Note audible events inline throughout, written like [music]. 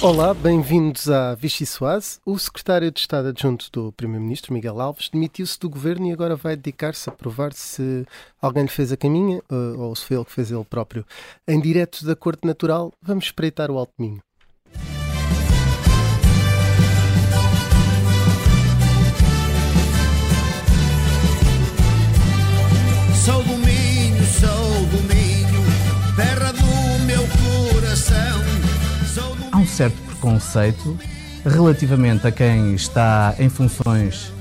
Olá, bem-vindos à Vichy Soase. O secretário de Estado adjunto do Primeiro-Ministro, Miguel Alves, demitiu-se do governo e agora vai dedicar-se a provar se alguém lhe fez a caminha eh, ou se foi ele que fez ele próprio. Em direto da Corte Natural, vamos espreitar o Alto Minho. Sou certo preconceito relativamente a quem está em funções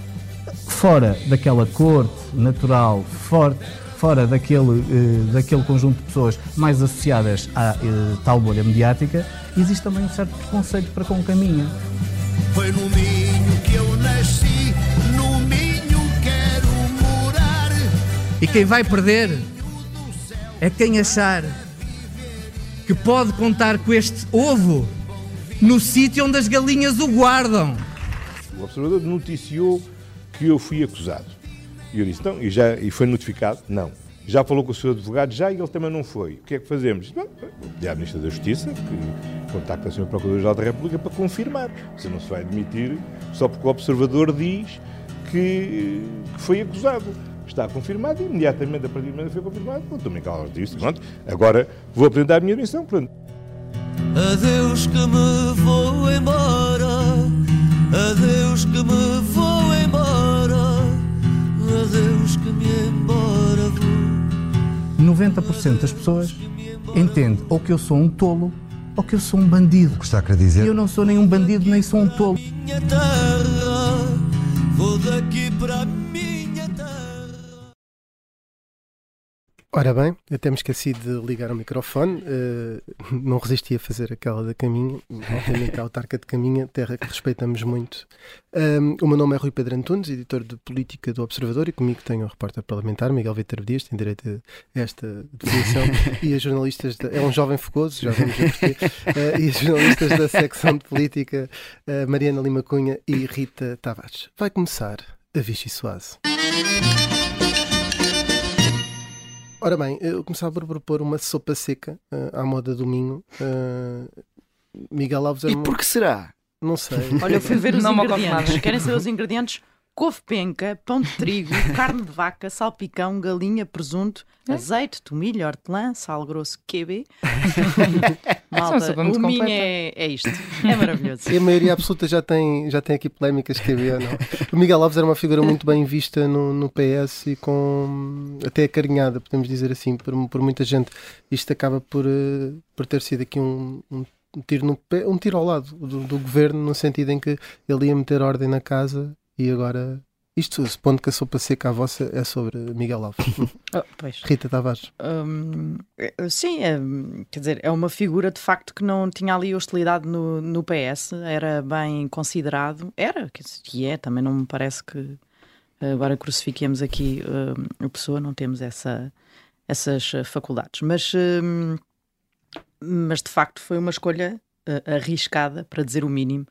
fora daquela corte natural, fora, fora daquele, eh, daquele conjunto de pessoas mais associadas à eh, tal bolha mediática, existe também um certo preconceito para com o caminho. Foi no Minho que eu nasci, no Minho quero morar. E quem vai perder é quem achar que pode contar com este ovo no sítio onde as galinhas o guardam. O observador noticiou que eu fui acusado. E eu disse, então, e, já, e foi notificado? Não. Já falou com o seu advogado? Já, e ele também não foi. O que é que fazemos? Bom, e a Ministra da Justiça, que contacta o Sr. Procurador-Geral da República para confirmar. Você não se vai admitir só porque o observador diz que, que foi acusado. Está confirmado e imediatamente, a partir do momento que foi confirmado, o Alves disse, pronto, agora vou apresentar a minha missão, pronto. Adeus que me vou embora, adeus que me vou embora, adeus que me embora vou. 90% das pessoas entende ou que eu sou um tolo ou que eu sou um bandido. O que está a querer E dizer? eu não sou nem um bandido nem sou um tolo. Minha terra, vou daqui para a Ora bem, até me esqueci de ligar o microfone, eh, não resisti a fazer aquela da Caminha, obviamente a autarca de Caminha, terra que respeitamos muito. Um, o meu nome é Rui Pedro Antunes, editor de Política do Observador, e comigo tenho o repórter parlamentar Miguel Vítor Dias, tem direito a esta definição, e as jornalistas, é um jovem fogoso, já vamos ver porquê, eh, e as jornalistas da secção de Política, eh, Mariana Lima Cunha e Rita Tavares. Vai começar a Vichy Soase. Ora bem, eu começava por propor uma sopa seca eh, à moda do Minho. Eh, Miguel Alves era E por que será? Não sei. Olha, eu fui ver os Não ingredientes. Querem saber os ingredientes? Couve penca, pão de trigo, [laughs] carne de vaca, salpicão, galinha, presunto, É? azeite, tomilho, hortelã, sal grosso, QB. [laughs] Malta, o minho é, é isto. É maravilhoso. E a maioria absoluta já tem, já tem aqui polémicas que havia, não? O Miguel Alves era uma figura muito bem vista no, no PS e com até acarinhada, podemos dizer assim, por, por muita gente. Isto acaba por, eh, por ter sido aqui um, um, um tiro no pé, um tiro ao lado do, do governo, no sentido em que ele ia meter ordem na casa e agora. Isto, supondo que a sopa seca à vossa é sobre Miguel Alves. [laughs] Oh. Rita Tavares. Eh, sim, é, quer dizer, é uma figura de facto que não tinha ali hostilidade no, no PS, era bem considerado, era, e é, também não me parece que eh, agora crucifiquemos aqui a pessoa, não temos essa, essas eh, faculdades, mas, hum, mas de facto foi uma escolha eh, arriscada, para dizer o mínimo,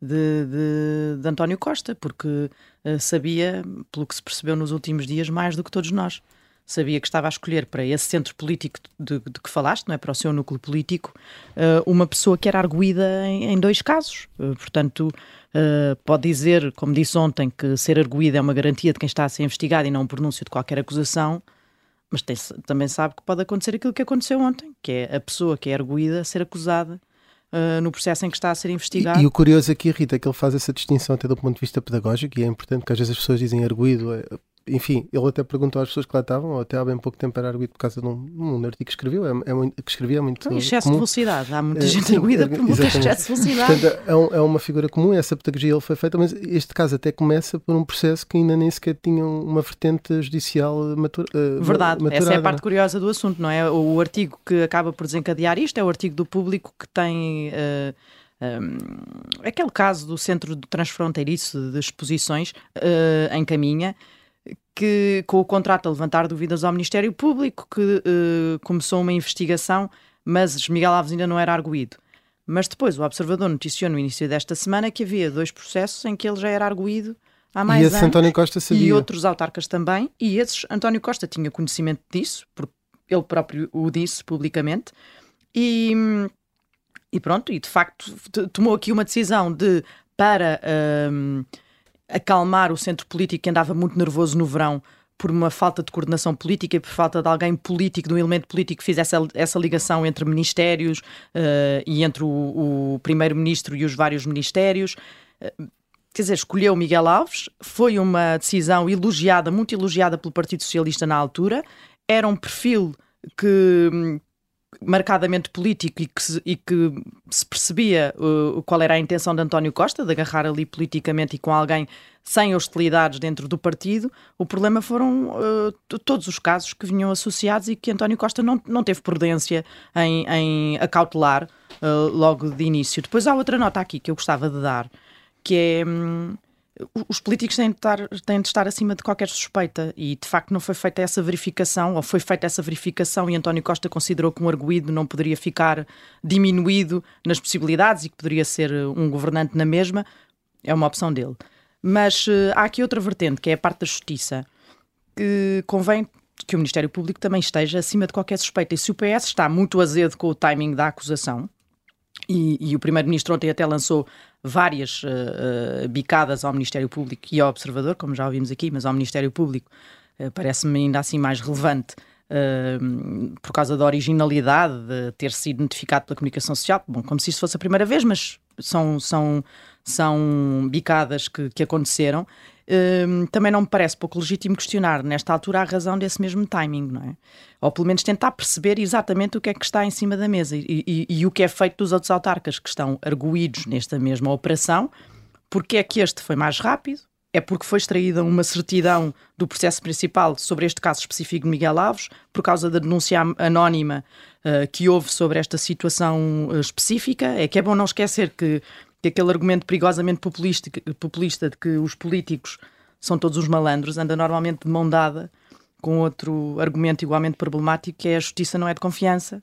de, de, de António Costa, porque eh, sabia, pelo que se percebeu nos últimos dias, mais do que todos nós sabia que estava a escolher para esse centro político de, de que falaste, não é? para o seu núcleo político, eh, uma pessoa que era arguída em, em dois casos. Eh, portanto, pode dizer, como disse ontem, que ser arguída é uma garantia de quem está a ser investigado e não um pronúncio de qualquer acusação, mas tem- também sabe que pode acontecer aquilo que aconteceu ontem, que é a pessoa que é arguída ser acusada eh, no processo em que está a ser investigado. E, e o curioso aqui, Rita, é que ele faz essa distinção até do ponto de vista pedagógico e é importante que às vezes as pessoas dizem arguído. Enfim, ele até perguntou às pessoas que lá estavam, ou até há bem pouco tempo era arguído por causa de um, um artigo que escreveu, é, é muito, que escrevia é muito Então, excesso de comum. velocidade. Há muita Eh, gente arguída eh, por muito excesso de velocidade. Portanto, é, um- é uma figura comum, essa pedagogia ele foi feita, mas este caso até começa por um processo que ainda nem sequer tinha uma vertente judicial matura, eh, Verdade, maturada. essa é a parte curiosa do assunto, não é? O artigo que acaba por desencadear isto é o artigo do público que tem eh, um, aquele caso do Centro de Transfronteiriço de Exposições eh, em Caminha, que com o contrato a levantar dúvidas ao Ministério Público, que eh, começou uma investigação, mas Miguel Alves ainda não era arguído. Mas depois o Observador noticiou no início desta semana que havia dois processos em que ele já era arguído há mais E esse anos. António Costa sabia. E outros autarcas também, e esses António Costa tinha conhecimento disso, porque ele próprio o disse publicamente, e, E pronto, e de facto tomou aqui uma decisão de para um, acalmar o centro político que andava muito nervoso no verão por uma falta de coordenação política e por falta de alguém político, de um elemento político que fizesse essa, ligação entre ministérios uh, e entre o, o primeiro-ministro e os vários ministérios. Uh, quer dizer, escolheu Miguel Alves, foi uma decisão elogiada, muito elogiada pelo Partido Socialista na altura, era um perfil que hum, marcadamente político e que se, e que se percebia uh, qual era a intenção de António Costa, de agarrar ali politicamente e com alguém sem hostilidades dentro do partido. O problema foram uh, todos os casos que vinham associados e que António Costa não, não teve prudência em, em acautelar uh, logo de início. Depois há outra nota aqui que eu gostava de dar, que é. Hum, os políticos têm de, estar, têm de estar acima de qualquer suspeita e de facto não foi feita essa verificação ou foi feita essa verificação e António Costa considerou que um arguído não poderia ficar diminuído nas possibilidades e que poderia ser um governante na mesma, é uma opção dele. Mas uh, há aqui outra vertente, que é a parte da justiça, que convém que o Ministério Público também esteja acima de qualquer suspeita. E se o PS está muito azedo com o timing da acusação, e, e o Primeiro-Ministro ontem até lançou várias uh, bicadas ao Ministério Público e ao Observador, como já ouvimos aqui, mas ao Ministério Público uh, parece-me ainda assim mais relevante por causa da originalidade de ter sido notificado pela comunicação social, bom, como se isso fosse a primeira vez, mas são, são, são bicadas que, que aconteceram. Hum, também não me parece pouco legítimo questionar, nesta altura, a razão desse mesmo timing, não é? Ou pelo menos tentar perceber exatamente o que é que está em cima da mesa e, e, e o que é feito dos outros autarcas que estão arguídos nesta mesma operação, porque é que este foi mais rápido, é porque foi extraída uma certidão do processo principal sobre este caso específico de Miguel Alves, por causa da denúncia anónima uh, que houve sobre esta situação uh, específica. É que é bom não esquecer que que aquele argumento perigosamente populista, populista de que os políticos são todos os malandros anda normalmente de mão dada com outro argumento igualmente problemático que é a justiça não é de confiança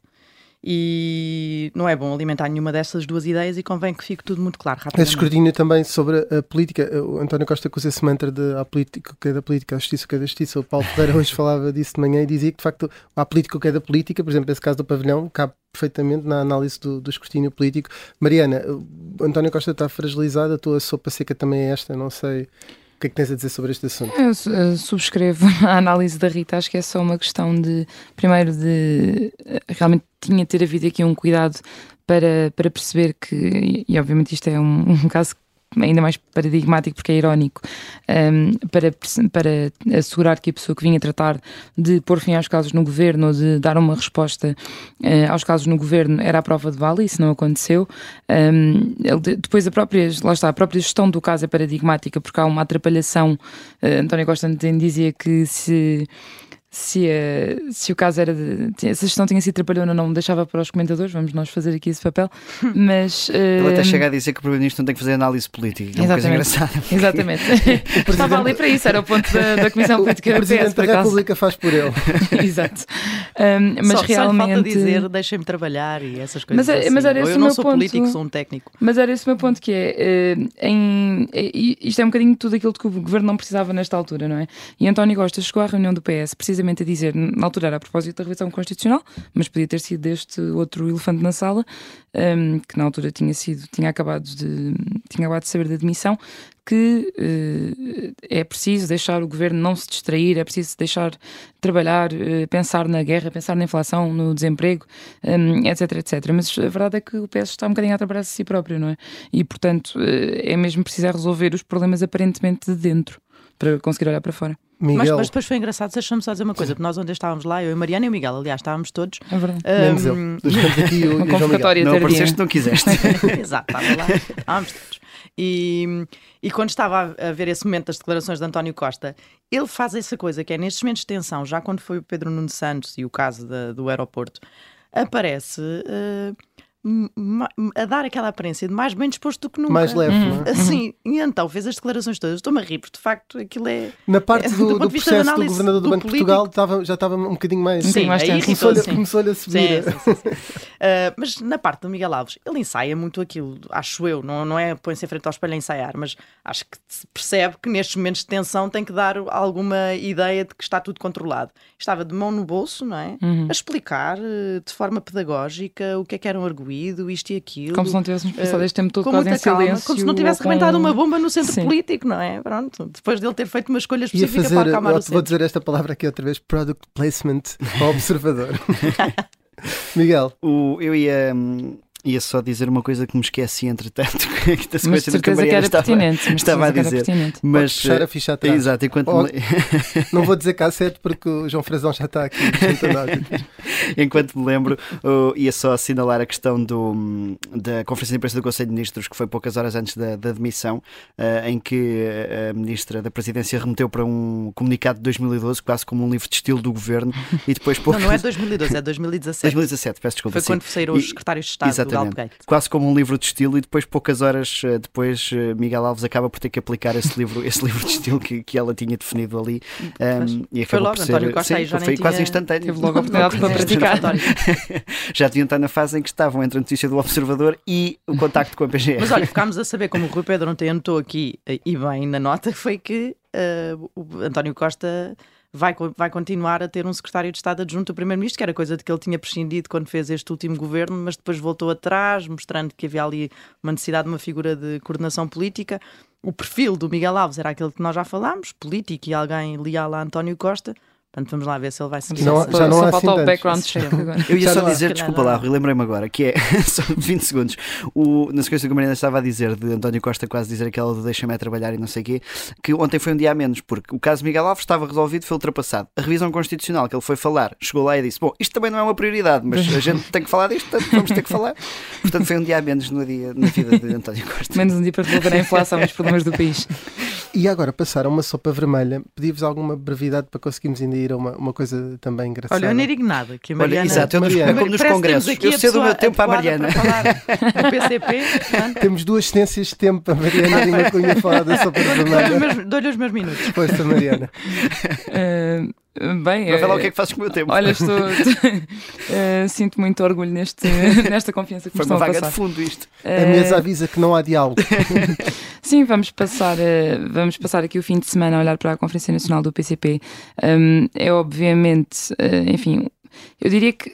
e não é bom alimentar nenhuma dessas duas ideias e convém que fique tudo muito claro. Esse escrutínio também sobre a política, o António Costa usa esse mantra de a política que é da política, a justiça que é da justiça. O Paulo Ferreira hoje [laughs] falava disso de manhã e dizia que de facto a política que é da política, por exemplo, esse caso do pavilhão, cabe perfeitamente na análise do, do escrutínio político. Mariana, António Costa está fragilizado, a tua sopa seca também é esta, não sei. O que é que tens a dizer sobre este assunto? Eu subscrevo [laughs] a análise da Rita, acho que é só uma questão de, primeiro, de uh, realmente tinha de ter havido aqui um cuidado para, para perceber que, e, obviamente isto é um, [laughs] um caso ainda mais paradigmático porque é irónico, um, para, para assegurar que a pessoa que vinha tratar de pôr fim aos casos no governo ou de dar uma resposta uh, aos casos no governo era a prova de bala, isso não aconteceu. Um, depois a própria, lá está, a própria gestão do caso é paradigmática porque há uma atrapalhação. Uh, António Costa dizia que se se, uh, se o caso era de. Se a gestão tinha sido trapalhona ou não, deixava para os comentadores, vamos nós fazer aqui esse papel. [laughs] Mas. Uh, Ele até chega a dizer que o Primeiro-Ministro não tem que fazer análise política. É exatamente. [laughs] Exatamente. [laughs] Estava ali para isso, era o ponto da, da Comissão Política da Presidente da República faz por ele. Exato. Um, mas só, realmente. Só falta dizer, deixem-me trabalhar e essas coisas. Mas, assim. mas era esse eu o não meu sou ponto. político, sou um técnico. Mas era esse o meu ponto, que é. Uh, em, isto é um bocadinho tudo aquilo que o governo não precisava nesta altura, não é? E António Costa chegou à reunião do PS precisamente a dizer na altura era a propósito da revisão constitucional, mas podia ter sido deste outro elefante na sala, um, que na altura tinha sido, tinha acabado de, tinha acabado de saber da demissão, que uh, é preciso deixar o governo não se distrair, é preciso deixar trabalhar, uh, pensar na guerra, pensar na inflação, no desemprego, um, etc, etc. Mas a verdade é que o PS está um bocadinho a trabalhar-se a si próprio, não é? E, portanto, uh, é mesmo preciso resolver os problemas aparentemente de dentro para conseguir olhar para fora. Mas, mas, depois foi engraçado, deixa-me só dizer uma coisa, porque nós onde estávamos lá, eu e Mariana e o Miguel, aliás, estávamos todos. É verdade. Um, Menos eu. Estamos aqui o, [laughs] uma convocatória Não apareceste, não quiseste. [laughs] Exato, estava lá, estávamos todos. E, e quando estava a ver esse momento das declarações de António Costa, ele faz essa coisa que é nestes momentos de tensão, já quando foi o Pedro Nuno Santos e o caso da, do aeroporto, aparece. Uh, a dar aquela aparência de mais bem disposto do que nunca. Mais leve, hum. não é? Assim, e então fez as declarações todas. Estou-me a rir, porque de facto aquilo é. Na parte é, [laughs] do, do, do processo do governador do, do Banco de Portugal estava, já estava um bocadinho mais. Sim, mais aí começou-lhe sim. começou a subir. Sim, sim, sim, uh, [laughs] mas na parte do Miguel Alves, ele ensaia muito aquilo, acho eu. Não, não é põe-se em frente ao espelho a ensaiar, mas acho que se percebe que nestes momentos de tensão tem que dar alguma ideia de que está tudo controlado. Estava de mão no bolso, não é? Uhum. A explicar uh, de forma pedagógica o que é que eram arguídos isto e aquilo. Como se não tivéssemos passado este tempo todo com quase muita em calma, silêncio. como se não tivesse ou com- uma bomba no centro Sim. político, não é? Pronto, depois dele ter feito uma escolha específica fazer, para acalmar o vou centro. dizer esta palavra aqui outra vez: product placement para o observador. [laughs] Miguel, O- eu ia, hum, ia só dizer uma coisa que me esqueci, entretanto, [laughs] que da sequência do que a Mariana estava, pertinente. mas de estava a dizer. Mas, puxar a eh, ficha atrás. Exato, enquanto, Oh, me, [laughs] Não vou dizer cassete porque o João Frazão já está aqui. [laughs] enquanto me lembro, oh, ia só assinalar a questão do, da Conferência de Imprensa do Conselho de Ministros, que foi poucas horas antes da, da demissão, eh, em que a Ministra da Presidência remeteu para um comunicado de 2012, quase como um livro de estilo do governo, e depois Não, poucas... não é 2012, é 2017. 2017, peço desculpa. Foi sim. quando saíram os E- secretários de Estado Exatamente. Galpegate. quase como um livro de estilo e depois poucas horas eh, depois eh, Miguel Alves acaba por ter que aplicar esse [laughs] livro esse livro de estilo que, que ela tinha definido ali um, e acabou logo, ser António Costa sim, já foi quase instantâneo. Teve logo a oportunidade para praticar. [laughs] já deviam estar na fase em que estavam entre a notícia do Observador e o contacto com a PGR Mas olha, ficámos a saber, como o Rui Pedro ontem anotou aqui, eh, e bem na nota, foi que eh, o António Costa vai, vai continuar a ter um secretário de Estado adjunto do Primeiro-Ministro, que era coisa de que ele tinha prescindido quando fez este último governo, mas depois voltou atrás, mostrando que havia ali uma necessidade de uma figura de coordenação política. O perfil do Miguel Alves era aquele que nós já falámos, político e alguém leal a António Costa. Portanto, vamos lá ver se ele vai seguir. Não- já não Só falta o background check [laughs] agora. Eu ia Já só há. dizer, desculpa lá. Rui, lembrei-me agora, que é [laughs] só 20 segundos. O, na sequência que a Mariana estava a dizer, de António Costa quase dizer aquela do deixa-me é trabalhar e não sei o quê, que ontem foi um dia a menos, porque o caso Miguel Alves estava resolvido, foi ultrapassado. A revisão constitucional que ele foi falar, chegou lá e disse: Bom, isto também não é uma prioridade, mas a gente tem que falar disto, portanto vamos ter que falar. [laughs] Portanto, foi um dia a menos no dia, na vida de António Costa. Menos um dia para resolver a inflação e os problemas do país. E agora passar a uma sopa vermelha, pedi-vos alguma brevidade para conseguimos ainda a uma, uma coisa também engraçada. Olha, eu nem digo nada, que a Olha, Mariana... exato, eu nos, Mariana. como nos temos congressos, eu cedo o meu tempo à Mariana. para PCP. [laughs] Temos duas cedências de tempo para a Mariana Lima Cunha falar [laughs] da sopa meus- Dou-lhe os meus minutos. Força, Mariana. Eh, bem, Vai lá o eh, que é que fazes com o meu tempo. Olha, estou, [laughs] eh, sinto muito orgulho neste, [laughs] nesta confiança que me foi uma estão a vaga passar. de fundo isto. A Eh, mesa avisa que não há diálogo. [laughs] Sim, vamos passar, vamos passar aqui o fim de semana a olhar para a Conferência Nacional do PCP. Um, é obviamente, enfim, eu diria que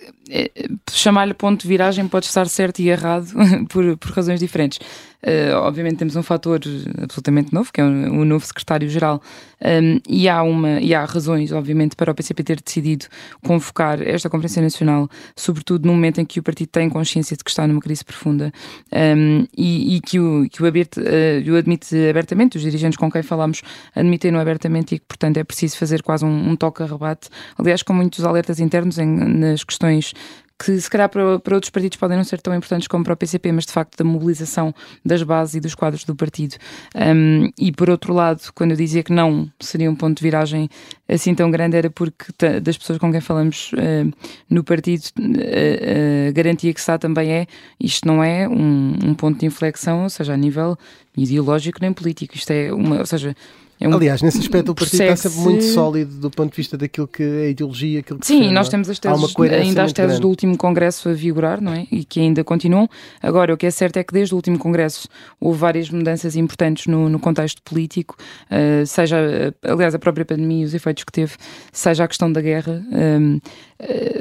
chamar-lhe ponto de viragem pode estar certo e errado por, por razões diferentes. Eh, obviamente temos um fator absolutamente novo, que é o, o novo secretário-geral, um, e, há uma, e há razões, obviamente, para o PCP ter decidido convocar esta Conferência Nacional, sobretudo no momento em que o partido tem consciência de que está numa crise profunda. Um, e, e que, o, que o, aberte, eh, o admite abertamente, os dirigentes com quem falamos admitem-no abertamente e que, portanto, é preciso fazer quase um, um toque a rebate, aliás, com muitos alertas internos em- nas questões que se calhar para, para outros partidos podem não ser tão importantes como para o PCP, mas de facto da mobilização das bases e dos quadros do partido. Um, e por outro lado, quando eu dizia que não seria um ponto de viragem assim tão grande, era porque das pessoas com quem falamos eh, no partido, eh, a garantia que dá também é isto não é um, um ponto de inflexão, ou seja, a nível ideológico nem político. Isto é uma, ou seja, é um Aliás, nesse aspecto o partido está sempre muito sólido do ponto de vista daquilo que é a ideologia, aquilo que Sim, nós é? temos as teses, ainda as teses grande. do último congresso a vigorar, não é? E que ainda continuam. Agora, o que é certo é que desde o último congresso houve várias mudanças importantes no, no contexto político, eh, seja, eh, aliás, a própria pandemia e os efeitos que teve, seja a questão da guerra. ehm, eh,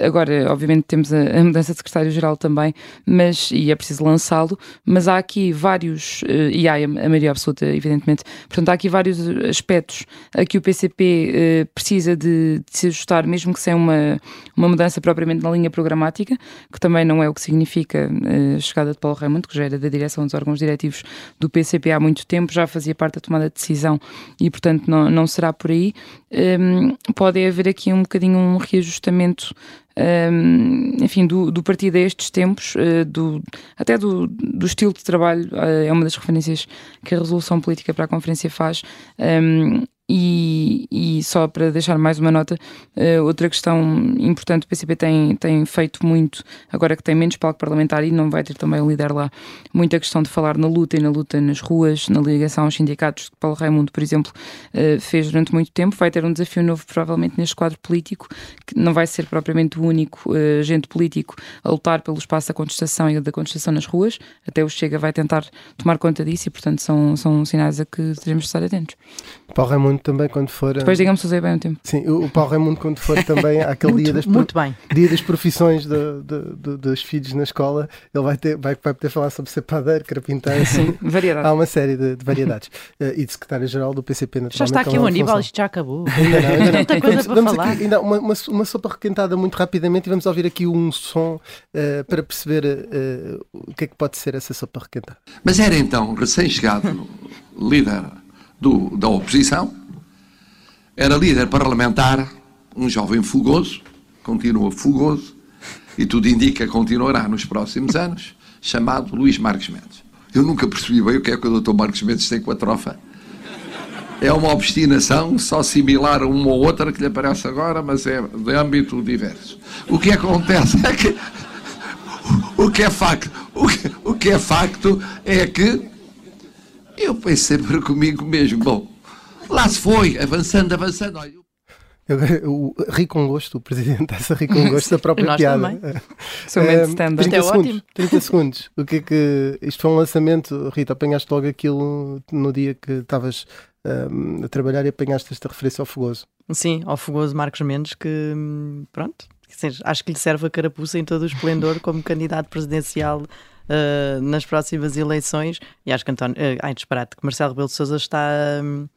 agora, obviamente, temos a, mudança de secretário-geral também, mas, e é preciso lançá-lo, mas há aqui vários, eh, e há a maioria absoluta, evidentemente, portanto, há aqui vários aspectos a que o PCP eh, precisa de, de se ajustar, mesmo que sem uma, uma mudança propriamente na linha programática, que também não é o que significa eh, a chegada de Paulo Raimundo, que já era da direção dos órgãos diretivos do PCP há muito tempo, já fazia parte da tomada de decisão e, portanto, não, não será por aí. Hum, pode haver aqui um bocadinho um reajustamento hum, enfim, do, do partido a estes tempos, eh, do, até do, do estilo de trabalho, eh, é uma das referências que a resolução política para a conferência faz. hum, e, e só para deixar mais uma nota, eh, outra questão importante, o PCP tem, tem feito muito, agora que tem menos palco parlamentar e não vai ter também um líder lá, muita questão de falar na luta e na luta nas ruas, na ligação aos sindicatos, que Paulo Raimundo, por exemplo, eh, fez durante muito tempo. Vai ter um desafio novo, provavelmente, neste quadro político, que não vai ser propriamente o único eh, agente político a lutar pelo espaço da contestação e da contestação nas ruas. Até o Chega vai tentar tomar conta disso e, portanto, são, são sinais a que teremos de estar atentos. Paulo Raimundo também, quando for. Depois digam-me se usei bem o tempo. Sim, o o Paulo Raimundo, quando for também àquele dia, das, Muito, muito bem. dia das profissões de- de- de- dos filhos na escola, ele vai, ter, vai, vai poder falar sobre ser padeiro, carpinteiro, [laughs] assim. Variedade. Há uma série de, de variedades. [laughs] Eh, e de secretário-geral do PCP, Já naturalmente. está aqui o Aníbal, isto já acabou. Ainda não, ainda não. Tanta coisa Vamos- para vamos falar. Aqui, ainda uma, uma, uma sopa requentada muito rapidamente e vamos ouvir aqui um som eh, para perceber eh, o que é que pode ser essa sopa requentada. Mas era então recém-chegado líder do- da oposição, era líder parlamentar, um jovem fugoso, continua fugoso, e tudo indica que continuará nos próximos anos, chamado Luís Marques Mendes. Eu nunca percebi bem o que é que o Dr. Marques Mendes tem com a trofa. É uma obstinação só similar a uma ou outra que lhe aparece agora, mas é de âmbito diverso. O que acontece é que o que é facto, o que, o que é facto é que eu pensei para [laughs] comigo mesmo, bom, lá se foi, avançando, avançando. Olha, Eu, eu ri com gosto, o Presidente está a rir com gosto da [laughs] própria Nós piada. também. [laughs] Sou Eh, stand-up. 30 Isto é segundos, ótimo. 30 segundos. O que é que. Isto foi um lançamento, Rita, apanhaste logo aquilo no dia que estavas ehm, a trabalhar e apanhaste esta referência ao fogoso. Sim, ao fogoso Marcos Mendes, que hum, pronto, acho que lhe serve a carapuça em todo o esplendor como candidato presidencial ah, nas próximas eleições. E acho que António, ah, ai, disparate, que Marcelo Rebelo de Souza está hum,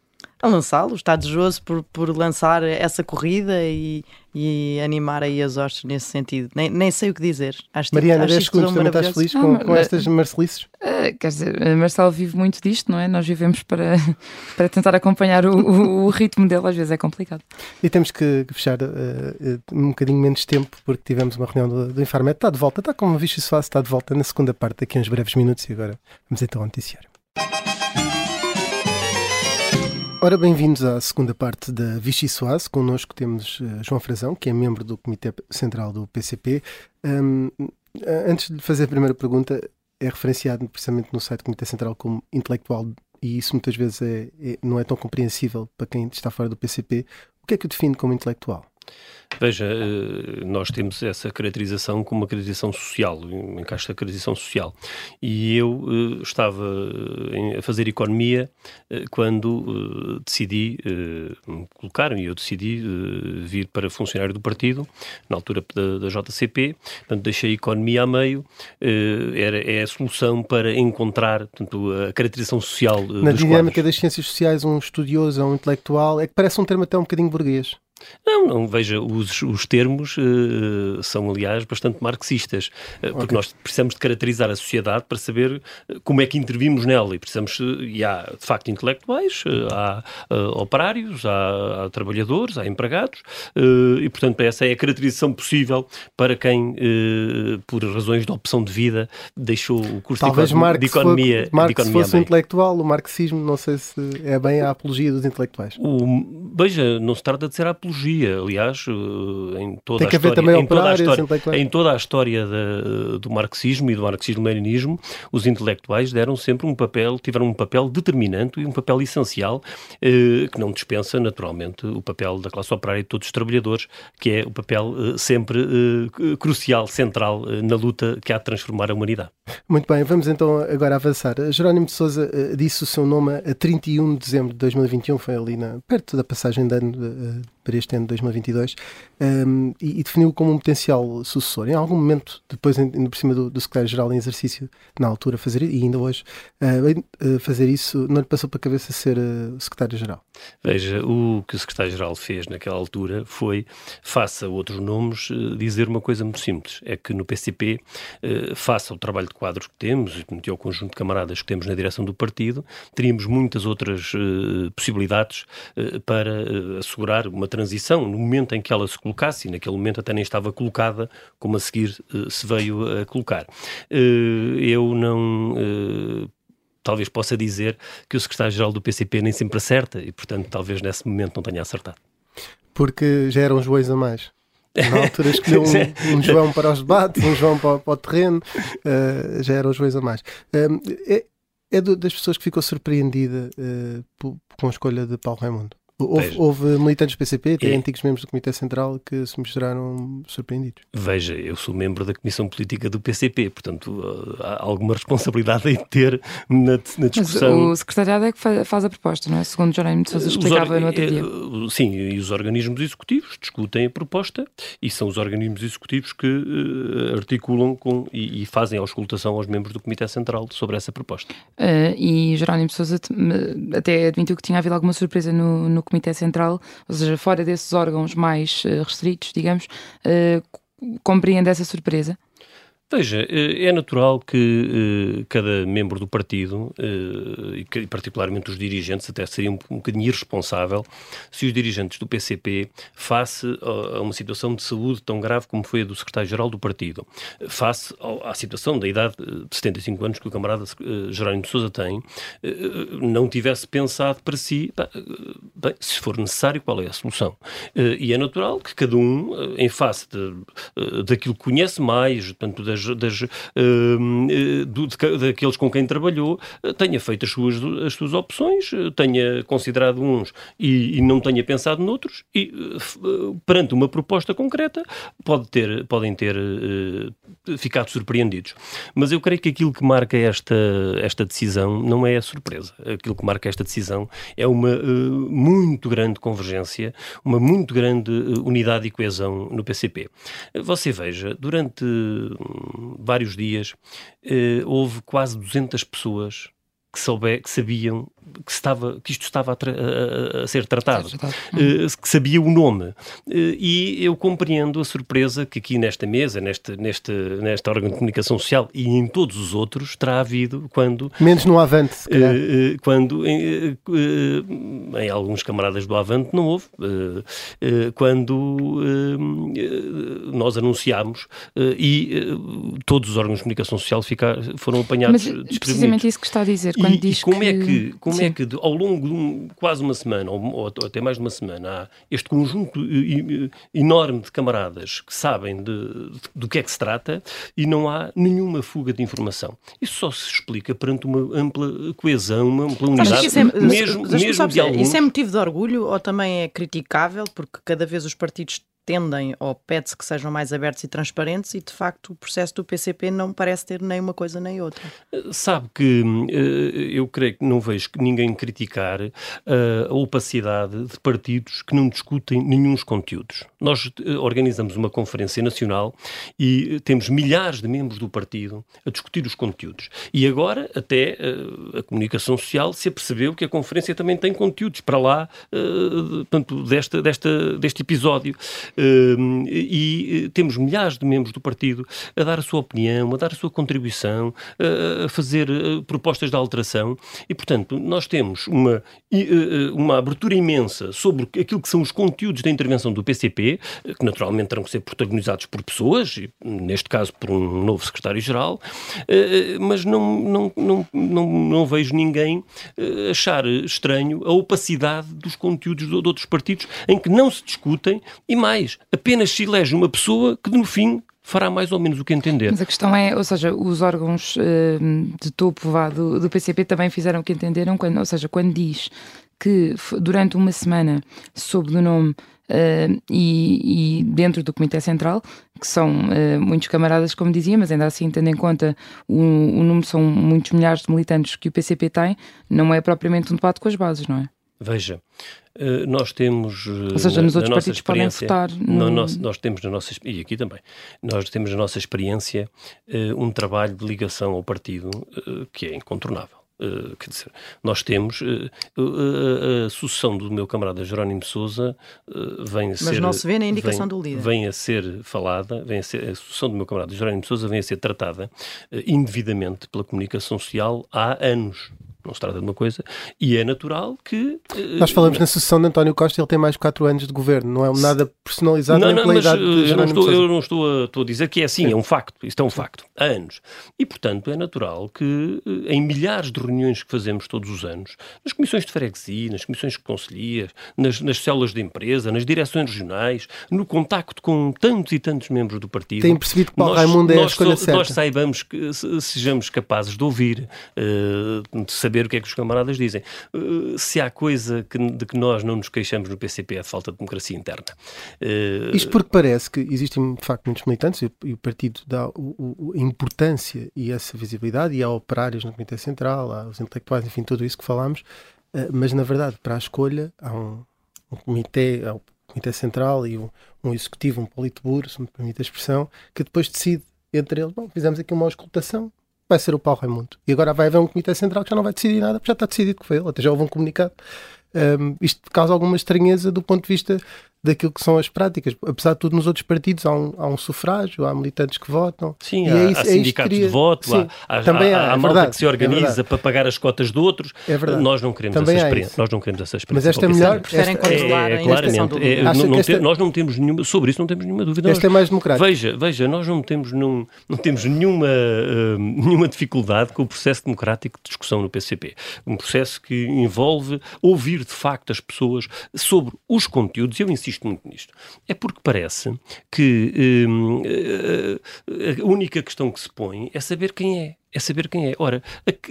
a lançá-lo, está desejoso por, por lançar essa corrida e, e animar aí as hostes nesse sentido. Nem, nem sei o que dizer. Acho, tipo- Mariana, acho 10 isto tão segundos, também estás feliz com, Ah, com estas marcelices? Ah, quer dizer, a Marcelo vive muito disto, não é? Nós vivemos para, [laughs] para tentar acompanhar o, o- o ritmo dele, às vezes é complicado. E temos que fechar eh, um bocadinho menos tempo, porque tivemos uma reunião do, do Infarmed. Está de volta, está como o Vichy Soares, está de volta na segunda parte, daqui a uns breves minutos. E agora vamos então ao noticiário. Ora, bem-vindos à segunda parte da Vichy Soares. Connosco temos eh, João Frazão, que é membro do Comitê Central do PCP. Eh, antes de fazer a primeira pergunta, é referenciado precisamente no site do Comitê Central como intelectual e isso muitas vezes é- é- não é tão compreensível para quem está fora do PCP. O que é que o define como intelectual? Veja, eh, nós temos essa caracterização como uma caracterização social, um encaixe da caracterização social. E eu eh, estava eh, a fazer economia quando decidi, me colocaram e eu decidi vir para funcionário do partido, na altura da, da JCP, portanto deixei a economia a meio, era, é a solução para encontrar portanto, a caracterização social Na dinâmica quadros. das ciências sociais, um estudioso um intelectual é que parece um termo até um bocadinho burguês. Não, não, veja, os, os termos eh, são, aliás, bastante marxistas, eh, porque Ok. nós precisamos de caracterizar a sociedade para saber eh, como é que intervimos nela e precisamos, e há de facto intelectuais, eh, há operários, há, há trabalhadores, há empregados, e portanto essa é a caracterização possível para quem, por razões de opção de vida, deixou o curso Talvez de, Marx, de economia, Marx de economia fosse a um intelectual, o marxismo não sei se é bem a apologia dos intelectuais. O- veja, não se trata de ser apologia, aliás, eh, em toda a história, em toda a história, intelectuais. em toda a história da- do marxismo e do marxismo-leninismo, os intelectuais deram sempre um papel, tiveram um papel determinante e um papel essencial, eh, que não dispensa naturalmente o papel da classe operária e de todos os trabalhadores, que é o papel eh, sempre eh, crucial, central eh, na luta que há de transformar a humanidade. Muito bem, vamos então agora avançar. Jerónimo de Souza eh, disse o seu nome a 31 de dezembro de 2021, foi ali na, perto da passagem de ano eh, para este ano de 2022, ehm, e, e definiu como um potencial sucessor. Em algum momento, depois, ainda por cima do, do secretário-geral em exercício, na altura, fazer e ainda hoje, eh, eh, fazer isso, não lhe passou para a cabeça ser eh, secretário-geral? Veja, o que o secretário-geral fez naquela altura foi, face a outros nomes, eh, dizer uma coisa muito simples: é que no PCP, face ao trabalho de quadros que temos e ao conjunto de camaradas que temos na direção do partido, teríamos muitas outras eh, possibilidades para assegurar uma transição no momento em que ela se colocasse, e naquele momento até nem estava colocada, como a seguir eh, se veio a colocar. Eh, eu não. eh, talvez possa dizer que o secretário-geral do PCP nem sempre acerta e, portanto, talvez nesse momento não tenha acertado. Porque já eram Joões a mais. Na altura escolheu [laughs] um, um João para os debates, um João para, para o terreno, eh, já eram Joões a mais. Eh, é é das pessoas que ficou surpreendida po- com a escolha de Paulo Raimundo. Houve, houve militantes do PCP, até É. antigos membros do Comitê Central, que se mostraram surpreendidos. Veja, eu sou membro da Comissão Política do PCP, portanto uh, há alguma responsabilidade em ter na, na Mas discussão. o secretariado é que fa- faz a proposta, não é? Segundo Jerónimo de Sousa explicava no outro eh, dia. eh, Sim, e os organismos executivos discutem a proposta e são os organismos executivos que eh, articulam com, e, e fazem a auscultação aos membros do Comitê Central sobre essa proposta. Uh, e Jerónimo de Sousa até admitiu que tinha havido alguma surpresa no, no Comitê Central, ou seja, fora desses órgãos mais uh, restritos, digamos, c- compreende essa surpresa? Veja, eh, é natural que eh, cada membro do partido, eh, e particularmente os dirigentes, até seria um, bocadinho irresponsável se os dirigentes do PCP, face a, uma situação de saúde tão grave como foi a do secretário-geral do partido, face à situação da idade de 75 anos que o camarada Jerónimo de Sousa tem, não tivesse pensado para si, bem, se for necessário, qual é a solução? E é natural que cada um, em face de, daquilo que conhece mais, portanto, das, das, eh, do- de ca- daqueles com quem trabalhou, eh, tenha feito as suas, as suas opções, eh, tenha considerado uns e, e não tenha pensado noutros, e eh, perante uma proposta concreta pode ter, podem ter eh, ficado surpreendidos. Mas eu creio que aquilo que marca esta, esta decisão não é a surpresa. Aquilo que marca esta decisão é uma muito grande convergência, uma muito grande unidade e coesão no PCP. Você veja, durante hum, vários dias eh, houve quase 200 pessoas que, souber, que sabiam que, estava, que isto estava a, tra- a- a- ser tratado, eh, que sabia o nome. Eh, e eu compreendo a surpresa que aqui nesta mesa, neste, neste, nesta órgão de comunicação social e em todos os outros terá havido quando Menos no Avante, se calhar. eh, quando em, em alguns camaradas do Avante não houve, quando nós anunciámos e todos os órgãos de comunicação social ficar, foram apanhados Mas é precisamente isso que está a dizer, quando E, diz e como que... é que, como é Sim. que de- ao longo de um- quase uma semana, ou, ou até mais de uma semana, há este conjunto enorme de camaradas que sabem de, de- do que é que se trata e não há nenhuma fuga de informação. Isso só se explica perante uma ampla coesão, uma ampla unidade, isso é, mesmo, mesmo perceber, alguns. isso é motivo de orgulho ou também é criticável porque cada vez os partidos tendem ou pede-se que sejam mais abertos e transparentes e de facto o processo do PCP não parece ter nem uma coisa nem outra. Sabe que eh, eu creio que não vejo ninguém criticar eh, a opacidade de partidos que não discutem nenhum conteúdos. Nós eh, organizamos uma conferência nacional e temos milhares de membros do partido a discutir os conteúdos. E agora até a comunicação social se apercebeu que a conferência também tem conteúdos para lá, portanto, desta, desta, deste episódio. Eh, e eh, temos milhares de membros do partido a dar a sua opinião, a dar a sua contribuição, eh, a fazer eh, propostas de alteração. E, portanto, nós temos uma, e, eh, uma abertura imensa sobre aquilo que são os conteúdos da intervenção do PCP, eh, que naturalmente terão que ser protagonizados por pessoas, neste caso por um novo secretário-geral, eh, mas não, não, não, não, não vejo ninguém eh, achar estranho a opacidade dos conteúdos de outros partidos em que não se discutem e mais, apenas se elege uma pessoa que no fim fará mais ou menos o que entender. Mas a questão é, ou seja, os órgãos eh, de topo vá, do, do PCP também fizeram o que entenderam, quando, ou seja, quando diz que durante uma semana soube do nome eh, e, e dentro do Comitê Central, que são eh, muitos camaradas, como dizia, mas ainda assim, tendo em conta o, o número, são muitos milhares de militantes que o PCP tem, não é propriamente um debate com as bases, não é? Veja, nós temos. eh, Ou seja, na- nos outros nossa partidos podem experiência- votar no nosso- nós temos na nossa. E aqui também. Nós temos na nossa experiência eh, um trabalho de ligação ao partido eh, que é incontornável. Eh, quer dizer, nós temos eh, a, a- sucessão do meu camarada Jerónimo Souza eh, vem a Mas ser. não se vê na indicação vem- do líder. Vem a ser falada, vem a, ser, a sucessão do meu camarada Jerónimo Souza vem a ser tratada eh, indevidamente pela comunicação social há anos. Não se trata de uma coisa. E é natural que. eh, Nós falamos na sucessão de António Costa, ele tem mais de 4 anos de governo, não é nada personalizado não, nem não, pela mas idade eh, de eu não, estou, de eu não estou a, estou a dizer que é assim, é um facto. Isto é um facto. Há anos. E, portanto, é natural que eh, em milhares de reuniões que fazemos todos os anos, nas comissões de freguesia, nas comissões de conselhias, nas, nas células de empresa, nas direções regionais, no contacto com tantos e tantos membros do partido. Tem percebido que Paulo nós- Raimundo é a nós escolha so- certa. Nós saibamos que se- sejamos capazes de ouvir, de saber saber o que é que os camaradas dizem. Uh, se há coisa que, de que nós não nos queixamos no PCP é a falta de democracia interna. Uh, Isto porque parece que existem, de facto, muitos militantes e, e o partido dá o, o, a importância e essa visibilidade, e há operários no Comitê Central, há os intelectuais, enfim, tudo isso que falámos, uh, mas na verdade, para a escolha, há um, um comitê, há Comitê Central e um, um executivo, um politburo, se me permite a expressão, que depois decide entre eles, bom, fizemos aqui uma auscultação, vai ser o Paulo Raimundo. E agora vai haver um comitê central que já não vai decidir nada, porque já está decidido que foi ele, até já houve um comunicado. Um, isto causa alguma estranheza do ponto de vista daquilo que são as práticas. Apesar de tudo, nos outros partidos há um, há um sufrágio, há militantes que votam. Sim, há, é isso, há sindicatos é de voto, Sim, há, também há, há, há é malta verdade, que se organiza é para pagar as cotas de outros. É verdade. Nós não queremos também essa experiência. Nós não queremos essa experiência. Mas esta é melhor. Preferem controlar é, é, claramente. É, não, não esta... Nós não temos nenhuma, sobre isso não temos nenhuma dúvida. Esta nós, é mais democrática. Veja, veja, nós não temos, num, não temos nenhuma, uh, nenhuma dificuldade com o processo democrático de discussão no PCP. Um processo que envolve ouvir de facto as pessoas sobre os conteúdos, e eu insisto muito nisto. É porque parece que hum, a única questão que se põe é saber quem é é saber quem é. Ora,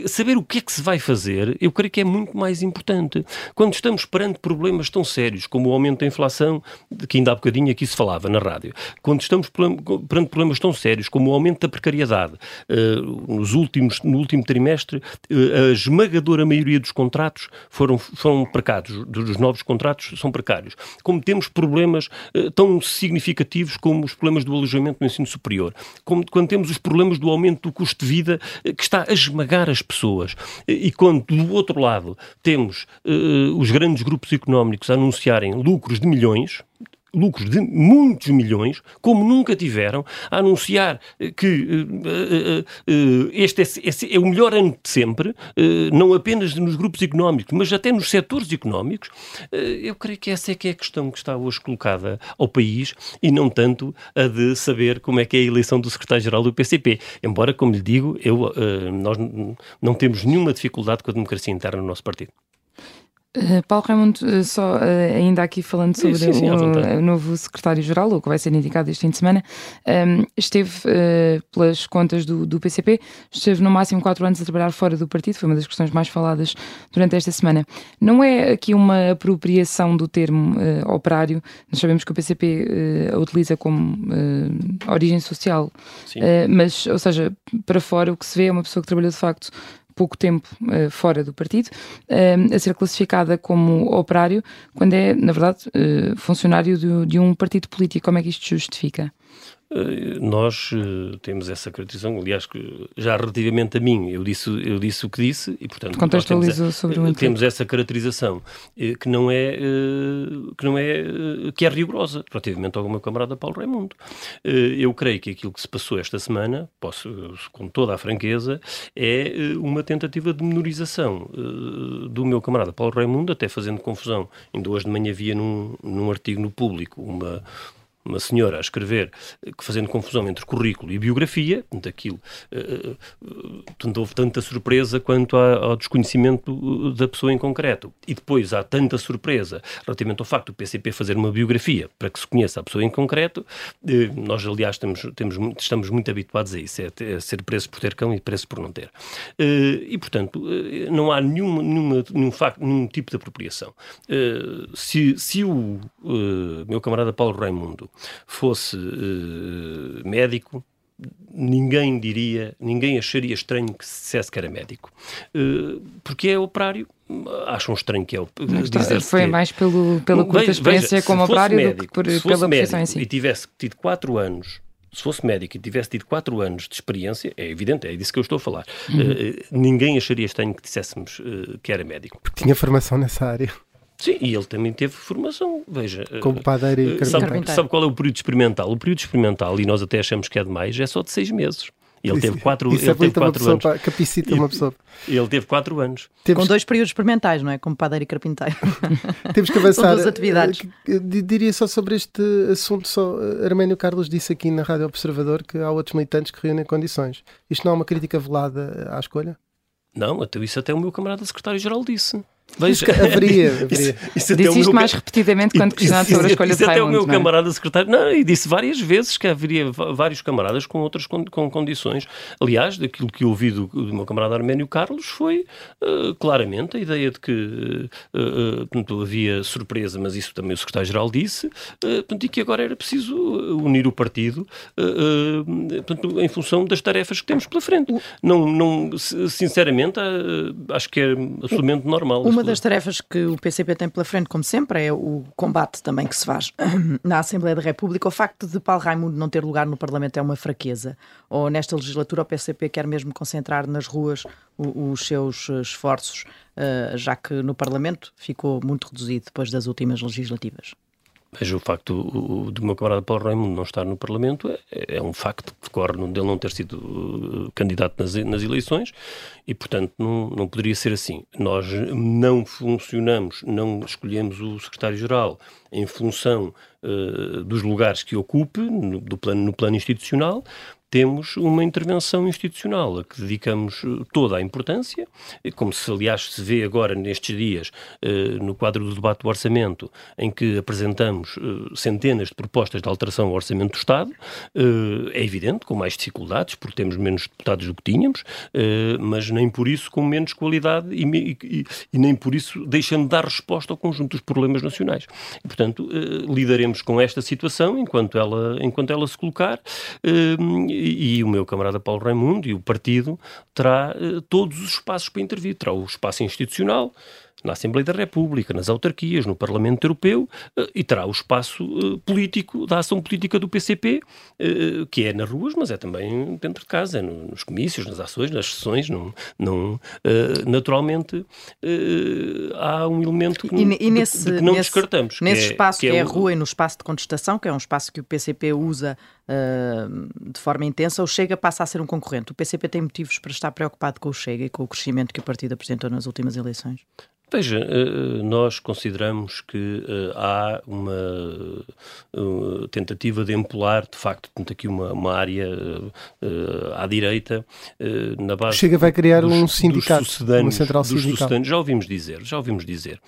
saber o que é que se vai fazer, eu creio que é muito mais importante. Quando estamos perante problemas tão sérios como o aumento da inflação, que ainda há bocadinho aqui se falava na rádio, quando estamos perante problemas tão sérios como o aumento da precariedade, uh, nos últimos, no último trimestre, uh, a esmagadora maioria dos contratos foram, foram precários, dos novos contratos são precários. Como temos problemas uh, tão significativos como os problemas do alojamento no ensino superior, como quando temos os problemas do aumento do custo de vida que está a esmagar as pessoas. E quando, do outro lado, temos uh, os grandes grupos económicos a anunciarem lucros de milhões, lucros de muitos milhões, como nunca tiveram, a anunciar que uh, uh, este é, é, o melhor ano de sempre, não apenas nos grupos económicos, mas até nos setores económicos, eu creio que essa é que é a questão que está hoje colocada ao país e não tanto a de saber como é que é a eleição do secretário-geral do PCP. Embora, como lhe digo, eu, nós não temos nenhuma dificuldade com a democracia interna no nosso partido. Uh, Paulo Raimundo, uh, só uh, ainda aqui falando sobre sim, sim, o, o, novo secretário-geral, o que vai ser indicado este fim de semana, um, ehm, esteve, pelas contas do, do, PCP, esteve no máximo quatro anos a trabalhar fora do partido, foi uma das questões mais faladas durante esta semana. Não é aqui uma apropriação do termo operário, nós sabemos que o PCP a utiliza como origem social, mas, ou seja, para fora o que se vê é uma pessoa que trabalhou de facto pouco tempo uh, fora do partido, uh, a ser classificada como operário, quando é, na verdade, uh, funcionário de, de um partido político. Como é que isto justifica? Eh, nós uh, temos essa caracterização, aliás, que já relativamente a mim, eu disse, eu disse o que disse e, portanto, contextualizou temos, sobre o temos essa caracterização que não é que não é que é rigorosa relativamente ao meu camarada Paulo Raimundo. eu creio que aquilo que se passou esta semana, posso com toda a franqueza, é uma tentativa de menorização do meu camarada Paulo Raimundo, até fazendo confusão. Ainda hoje de manhã havia num, num artigo no público uma uma senhora a escrever, fazendo confusão entre currículo e biografia, portanto, aquilo, uh, houve tanta surpresa quanto ao desconhecimento da pessoa em concreto. E depois há tanta surpresa relativamente ao facto do PCP fazer uma biografia para que se conheça a pessoa em concreto. Uh, nós, aliás, temos, temos, estamos muito habituados a isso, é, é ser preso por ter cão e preso por não ter. e, portanto, não há nenhum, nenhuma, nenhum, facto, nenhum tipo de apropriação. se, se o meu camarada Paulo Raimundo fosse uh, médico, ninguém diria, ninguém acharia estranho que se dissesse que era médico. Uh, porque é operário, acham estranho que é o dizer Foi que... mais pelo, pela curta experiência veja, como operário médico, do que por, pela profissão em si. E tivesse tido quatro anos se fosse médico e tivesse tido quatro anos de experiência, é evidente, é disso que eu estou a falar, uhum. uh, ninguém acharia estranho que disséssemos uh, que era médico. Porque tinha formação nessa área. Sim, e ele também teve formação, veja. Como padeiro e eh, sabe, sabe qual é o período experimental? O período experimental, e nós até achamos que é demais, é só de seis meses. Ele teve quatro, Isso ele teve quatro anos. Para, capacita uma pessoa. Ele teve quatro anos. Temos... Com dois períodos experimentais, não é? Como padeiro e carpinteiro. [laughs] Temos que avançar. [laughs] São duas atividades. Eh, diria só sobre este assunto, só eh, Arménio Carlos disse aqui na Rádio Observador que há outros militantes que reúnem condições. Isto não é uma crítica velada à escolha? Não, até isso até o meu camarada secretário-geral disse. Veja, haveria. [laughs] haveria. Isso, isso disse isto mais repetidamente quando questionado sobre a escolha isso de até o meu não é? camarada secretário, não, e disse várias vezes que haveria vários camaradas com outras con com condições. Aliás, daquilo que eu ouvi do, do meu camarada Arménio Carlos foi uh, claramente a ideia de que uh, uh, portanto, havia surpresa, mas isso também o secretário-geral disse, portanto, e que agora era preciso unir o partido portanto, em função das tarefas que temos pela frente. Não, não, sinceramente, acho que é absolutamente normal. Uma das tarefas que o PCP tem pela frente, como sempre, é o combate também que se faz [clears throat] na Assembleia da República. O facto de Paulo Raimundo não ter lugar no Parlamento é uma fraqueza? Ou nesta legislatura o PCP quer mesmo concentrar nas ruas os seus esforços, eh, já que no Parlamento ficou muito reduzido depois das últimas legislativas? Veja, o facto do meu camarada Paulo Raimundo não estar no Parlamento é, é um facto que decorre dele não ter sido uh, candidato nas, nas, eleições e, portanto, não, não poderia ser assim. Nós não funcionamos, não escolhemos o secretário-geral em função uh, dos lugares que ocupe no, do plano, no plano institucional, temos uma intervenção institucional a que dedicamos eh, toda a importância, como se aliás se vê agora nestes dias eh, no quadro do debate do orçamento, em que apresentamos eh, centenas de propostas de alteração ao orçamento do Estado, é evidente, com mais dificuldades, porque temos menos deputados do que tínhamos, mas nem por isso com menos qualidade e, nem por isso deixando de dar resposta ao conjunto dos problemas nacionais. Portanto, lidaremos com esta situação enquanto ela, enquanto ela se colocar e, o meu camarada Paulo Raimundo e o partido terá uh, todos os espaços para intervir. Terá o espaço institucional, na Assembleia da República, nas autarquias, no Parlamento Europeu eh, e terá o espaço eh, político da ação política do PCP, eh, que é nas ruas, mas é também dentro de casa, é nos comícios, nas ações, nas sessões. Não, não, naturalmente há um elemento que, e, e nesse, de, que não nesse, descartamos. Nesse que é, espaço que é, que é a rua e no espaço de contestação, que é um espaço que o PCP usa de forma intensa, o Chega passa a ser um concorrente. O PCP tem motivos para estar preocupado com o Chega e com o crescimento que o partido apresentou nas últimas eleições? Veja, eh, nós consideramos que eh, há uma eh, tentativa de empolar, de facto, aqui uma, uma área à direita, na base. Chega vai criar dos, um sindicato, uma central sindical. Já ouvimos dizer, já ouvimos dizer,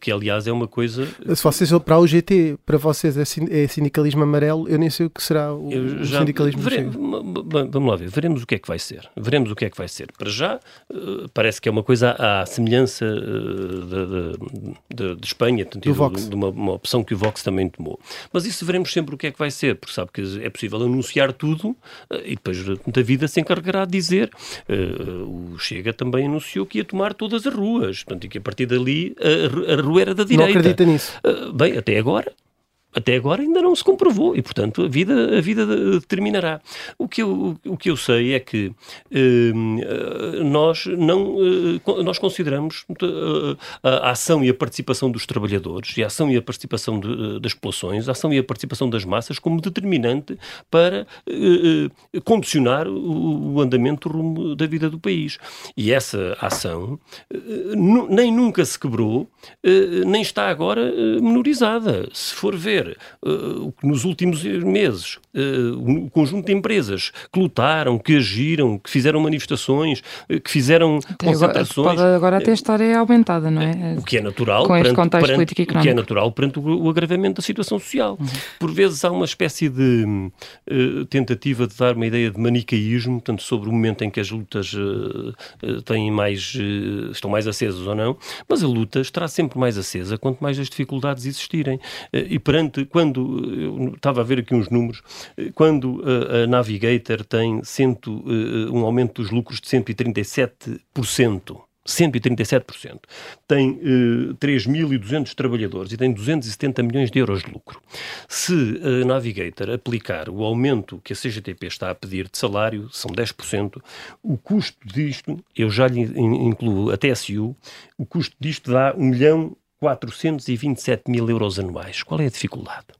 que aliás é uma coisa. Se vocês para o GT, para vocês é, é sindicalismo amarelo, eu nem sei o que será o, já, sindicalismo. Vere, vamos lá ver, veremos o que é que vai ser. Veremos o que é que vai ser. Para já, parece que é uma coisa à semelhança de, de, de Espanha, portanto, de, uma, uma, opção que o Vox também tomou. Mas isso veremos sempre o que é que vai ser, porque sabe que é possível anunciar tudo eh, e depois a vida se encarregará de dizer. Uh, o Chega também anunciou que ia tomar todas as ruas, portanto, e que a partir dali a, a rua era da direita. Não acredita nisso? Uh, bem, até agora até agora ainda não se comprovou e, portanto, a vida, a vida determinará. O que eu, o que eu sei é que eh, nós não eh, nós consideramos eh, a ação e a participação dos trabalhadores e a ação e a participação de, das populações, a ação e a participação das massas como determinante para eh, eh condicionar o, o, andamento rumo da vida do país. E essa ação eh, nem nunca se quebrou, nem está agora menorizada. Se for ver ver uh, nos últimos meses uh, o conjunto de empresas que lutaram, que agiram, que fizeram manifestações, uh, que fizeram até concentrações. Agora, agora até estar é aumentada, não é? O que é natural com este contexto perante, político e económico. O que é natural perante o, o agravamento da situação social. Uhum. Por vezes há uma espécie de tentativa de dar uma ideia de manicaísmo, tanto sobre o momento em que as lutas têm mais, estão mais acesas ou não, mas a luta estará sempre mais acesa quanto mais as dificuldades existirem. e perante quando, eu estava a ver aqui uns números, eh, quando a, Navigator tem cento, eh, um aumento dos lucros de 137%, 137%. Tem uh, eh, 3.200 trabalhadores e tem 270 milhões de euros de lucro. Se a Navigator aplicar o aumento que a CGTP está a pedir de salário, são 10%, o custo disto, eu já lhe incluo a TSU, o custo disto dá 1 milhão 427 mil euros anuais. Qual é a dificuldade?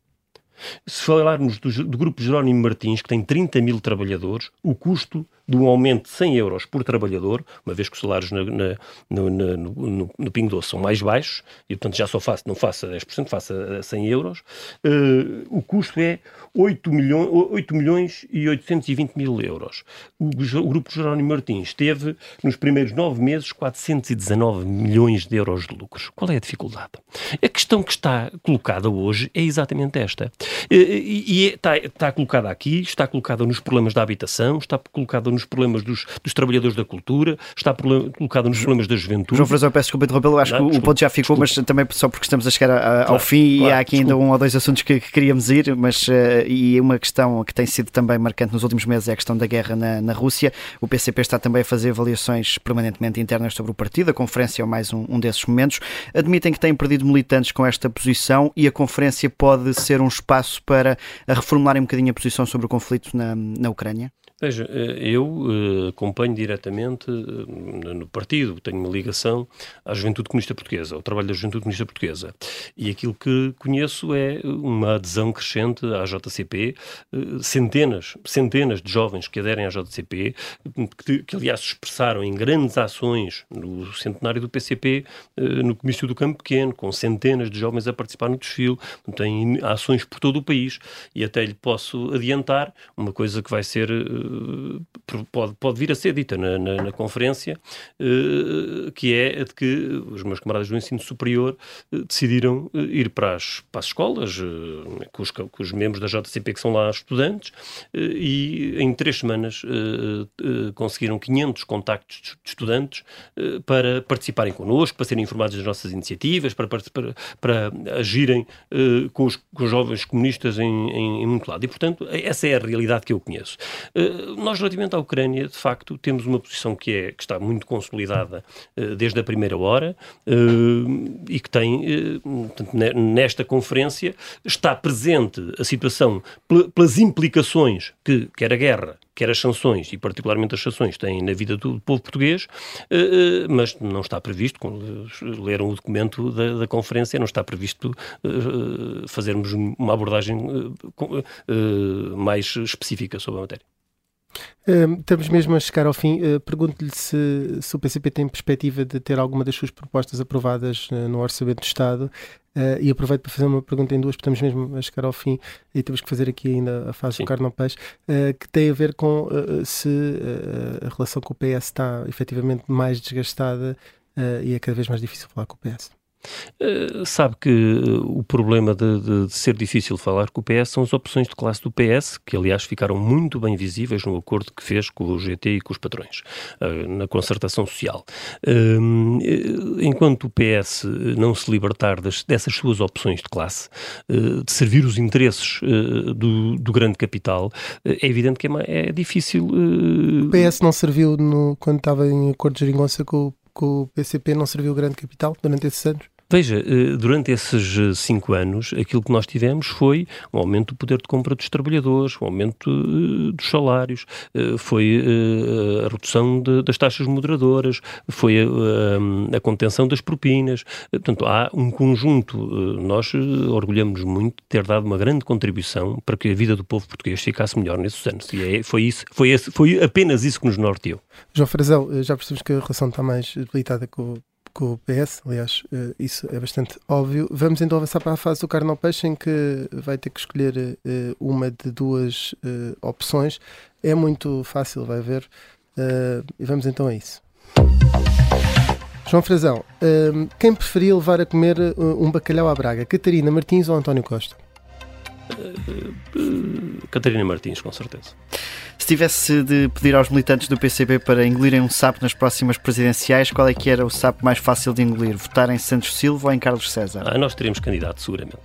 Se falarmos do, do Grupo Jerónimo Martins, que tem 30 mil trabalhadores, o custo de um aumento de 100 euros por trabalhador, uma vez que os salários na, na, no, no, no, no Pingo Doce são mais baixos, e portanto já só faço, não faça 10%, faça 100 euros, uh, o custo é 8 milhões, 8 milhões e 820 mil euros. O, o Grupo Jerónimo Martins teve, nos primeiros nove meses, 419 milhões de euros de lucros. Qual é a dificuldade? A questão que está colocada hoje é exatamente esta. E, e está, está colocada aqui, está colocada nos problemas da habitação, está colocada nos problemas dos, dos trabalhadores da cultura, está colocada nos problemas da juventude. João Frazão, peço desculpa interrompê-lo, acho não, que o ponto já ficou, desculpa. mas também só porque estamos a chegar a, claro, ao fim claro, e há aqui desculpa. ainda um ou dois assuntos que, que queríamos ir, mas uh, e uma questão que tem sido também marcante nos últimos meses é a questão da guerra na, na Rússia. O PCP está também a fazer avaliações permanentemente internas sobre o partido, a conferência é mais um, um desses momentos. Admitem que têm perdido militantes com esta posição e a conferência pode ser um espaço para reformularem um bocadinho a posição sobre o conflito na, na Ucrânia? Veja, eh, eu eh, acompanho diretamente eh, no partido, tenho uma ligação à Juventude Comunista Portuguesa, ao trabalho da Juventude Comunista Portuguesa. E aquilo que conheço é uma adesão crescente à JCP, centenas, centenas de jovens que aderem à JCP, que, que aliás se expressaram em grandes ações no centenário do PCP, no Comício do Campo Pequeno, com centenas de jovens a participar no desfile, tem ações por todo o país. E até lhe posso adiantar uma coisa que vai ser pode, pode vir a ser dita na, na, na conferência, uh, que é a de que os meus camaradas do ensino superior uh, decidiram ir para as, para as escolas, com os, com, os, membros da JCP que são lá estudantes, e em três semanas conseguiram 500 contactos de estudantes para participarem connosco, para serem informados das nossas iniciativas, para, para, para agirem com os, com, os, jovens comunistas em, em, em muito lado. E, portanto, essa é a realidade que eu conheço nós, relativamente à Ucrânia, de facto, temos uma posição que, é, que está muito consolidada uh, desde a primeira hora uh, e que tem, uh, nesta conferência, está presente a situação pelas implicações que quer a guerra, quer as sanções, e particularmente as sanções, têm na vida do povo português, mas não está previsto, leram o documento da, da conferência, não está previsto fazermos uma abordagem mais específica sobre a matéria. Uh, estamos mesmo a chegar ao fim. Uh, Pergunto-lhe se, se, o PCP tem perspectiva de ter alguma das suas propostas aprovadas uh, no Orçamento do Estado. Eh, e aproveito para fazer uma pergunta em duas, porque estamos mesmo a chegar ao fim e temos que fazer aqui ainda a fase Sim. do carne ao peixe, que tem a ver com se a relação com o PS está efetivamente mais desgastada e é cada vez mais difícil falar com o PS. Uh, sabe que uh, o problema de, de, de, ser difícil falar com o PS são as opções de classe do PS, que aliás ficaram muito bem visíveis no acordo que fez com o GT e com os patrões, uh, na concertação social. enquanto o PS não se libertar das, dessas suas opções de classe, de servir os interesses do, do, grande capital, é evidente que é, é difícil. O PS não serviu no, quando estava em acordo de geringonça com o que o PCP não serviu grande capital durante esses anos? Veja, eh, durante esses eh, cinco anos, aquilo que nós tivemos foi um aumento do poder de compra dos trabalhadores, um aumento eh, dos salários, foi a redução de, das taxas moderadoras, foi a, a, contenção das propinas. Portanto, há um conjunto, nós orgulhamos muito de ter dado uma grande contribuição para que a vida do povo português ficasse melhor nesses anos. E é, foi, isso, foi, esse, foi apenas isso que nos norteou. João Frazão, já percebemos que a relação está mais debilitada com, com o PS, aliás, eh, isso é bastante óbvio. Vamos então avançar para a fase do carne ao peixe, em que vai ter que escolher eh, uma de duas eh, opções. É muito fácil, vai ver. E vamos então a isso. João Frazão, quem preferia levar a comer um bacalhau à Braga? Catarina Martins ou António Costa? Catarina Martins, com certeza. Se tivesse de pedir aos militantes do PCB para engolirem um sapo nas próximas presidenciais, qual é que era o sapo mais fácil de engolir? Votar em Santos Silva ou em Carlos César? Ah, nós teríamos candidato, seguramente.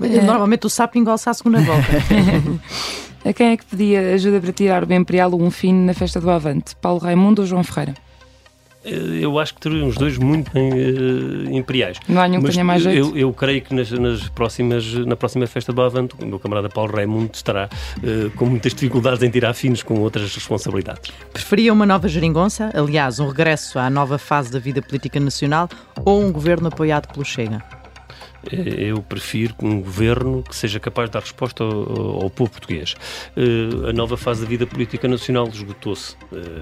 É. Normalmente o sapo engole-se à segunda volta. [laughs] a quem é que pedia ajuda para tirar o Imperial um fino na festa do Avante? Paulo Raimundo ou João Ferreira? Eh, eu acho que teriam os dois muito bem uh, imperiais. Não há nenhum que tenha mais jeito? Eu, eu creio que nas, nas, próximas, na próxima festa do Avante, o meu camarada Paulo Raimundo estará uh, com muitas dificuldades em tirar finos com outras responsabilidades. Preferia uma nova geringonça, aliás, um regresso à nova fase da vida política nacional ou um governo apoiado pelo Chega? Eh, eu prefiro um governo que seja capaz de dar resposta ao, ao povo português. A nova fase da vida política nacional esgotou-se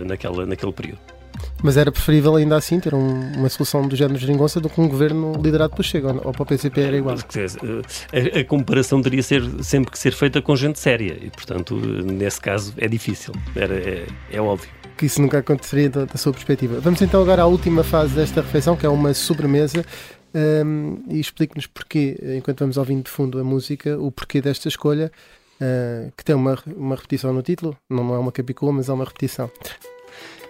naquela, naquele período. Mas era preferível ainda assim ter um, uma solução do género de geringonça do que um governo liderado pelo Chega, ou para o PCP era igual? A, a, comparação teria ser, sempre que ser feita com gente séria e, portanto, nesse caso é difícil, era, é, é óbvio. Que isso nunca aconteceria da, da sua perspectiva. Vamos então agora à última fase desta refeição, que é uma sobremesa. Um, e explique-nos porquê, enquanto vamos ouvindo de fundo a música, o porquê desta escolha, uh, que tem uma, uma repetição no título, não é uma capicula, mas é uma repetição.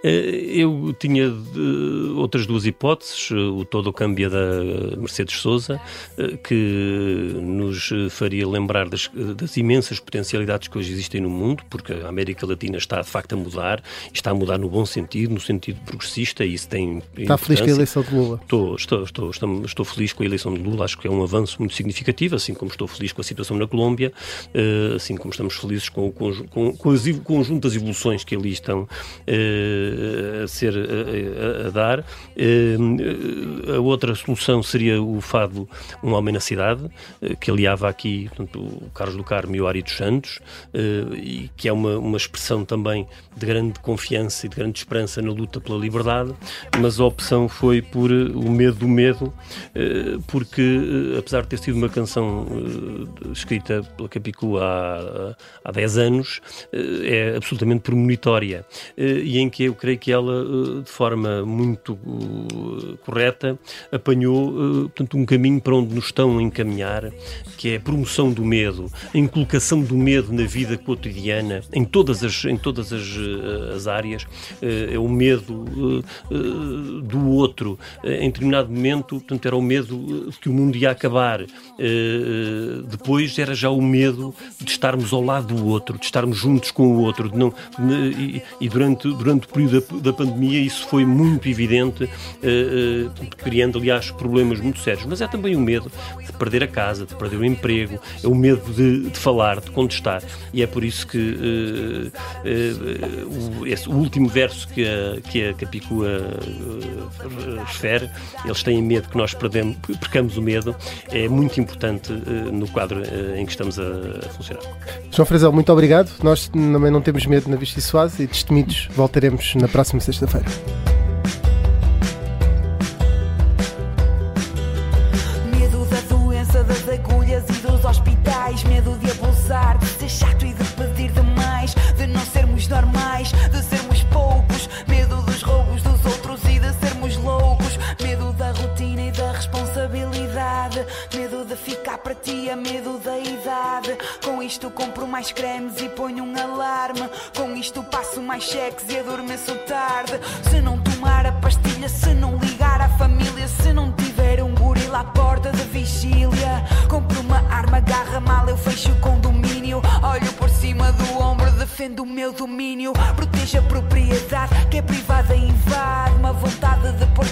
Eh, eu tinha outras duas hipóteses, o todo o câmbio da Mercedes Souza, eh, que nos faria lembrar das, das, imensas potencialidades que hoje existem no mundo, porque a América Latina está de facto a mudar, está a mudar no bom sentido, no sentido progressista, e isso tem. Está feliz com a eleição de Lula? Estou, estou, estou, estou, estou feliz com a eleição de Lula, acho que é um avanço muito significativo, assim como estou feliz com a situação na Colômbia, eh, assim como estamos felizes com, com, com, com as conjunto das evoluções que ali estão a ser a, a, dar. Eh, a outra solução seria o fado Um Homem na Cidade, eh, que aliava aqui portanto, o Carlos do Carmo e o Ari dos Santos, eh, e que é uma, uma expressão também de grande confiança e de grande esperança na luta pela liberdade, mas a opção foi por o medo do medo, porque apesar de ter sido uma canção escrita pela Capicu há, há 10 anos, é absolutamente premonitória e em que creio que ela, eh, de forma muito eh, correta, apanhou eh, portanto, um caminho para onde nos estão a encaminhar, que é a promoção do medo, a inculcação do medo na vida cotidiana, em todas as, em todas as, as áreas. É o medo do outro. Em determinado momento, portanto, era o medo de que o mundo ia acabar. Depois era já o medo de estarmos ao lado do outro, de estarmos juntos com o outro. De não, e, e durante, durante o período da, da pandemia isso foi muito evidente, uh, uh, criando, aliás, problemas muito sérios. Mas é também o medo de perder a casa, de perder o emprego, é o medo de, de falar, de contestar. E é por isso que uh, o, esse, o, último verso que a, que a Capicua refere, eles têm medo que nós perdemos, percamos o medo, é muito importante no quadro em que estamos a, a funcionar. João Frazão, muito obrigado. Nós também não temos medo na Vista e Suave e destemidos voltaremos na próxima sexta-feira. Compro mais cremes e ponho um alarme. Com isto passo mais cheques e adormeço tarde. Se não tomar a pastilha, se não ligar à família, se não tiver um gorila à porta de vigília. Compro uma arma, agarra mal, eu fecho o condomínio. Olho por cima do ombro, defendo o meu domínio. Protejo a propriedade que é privada invade. Uma vontade de pôr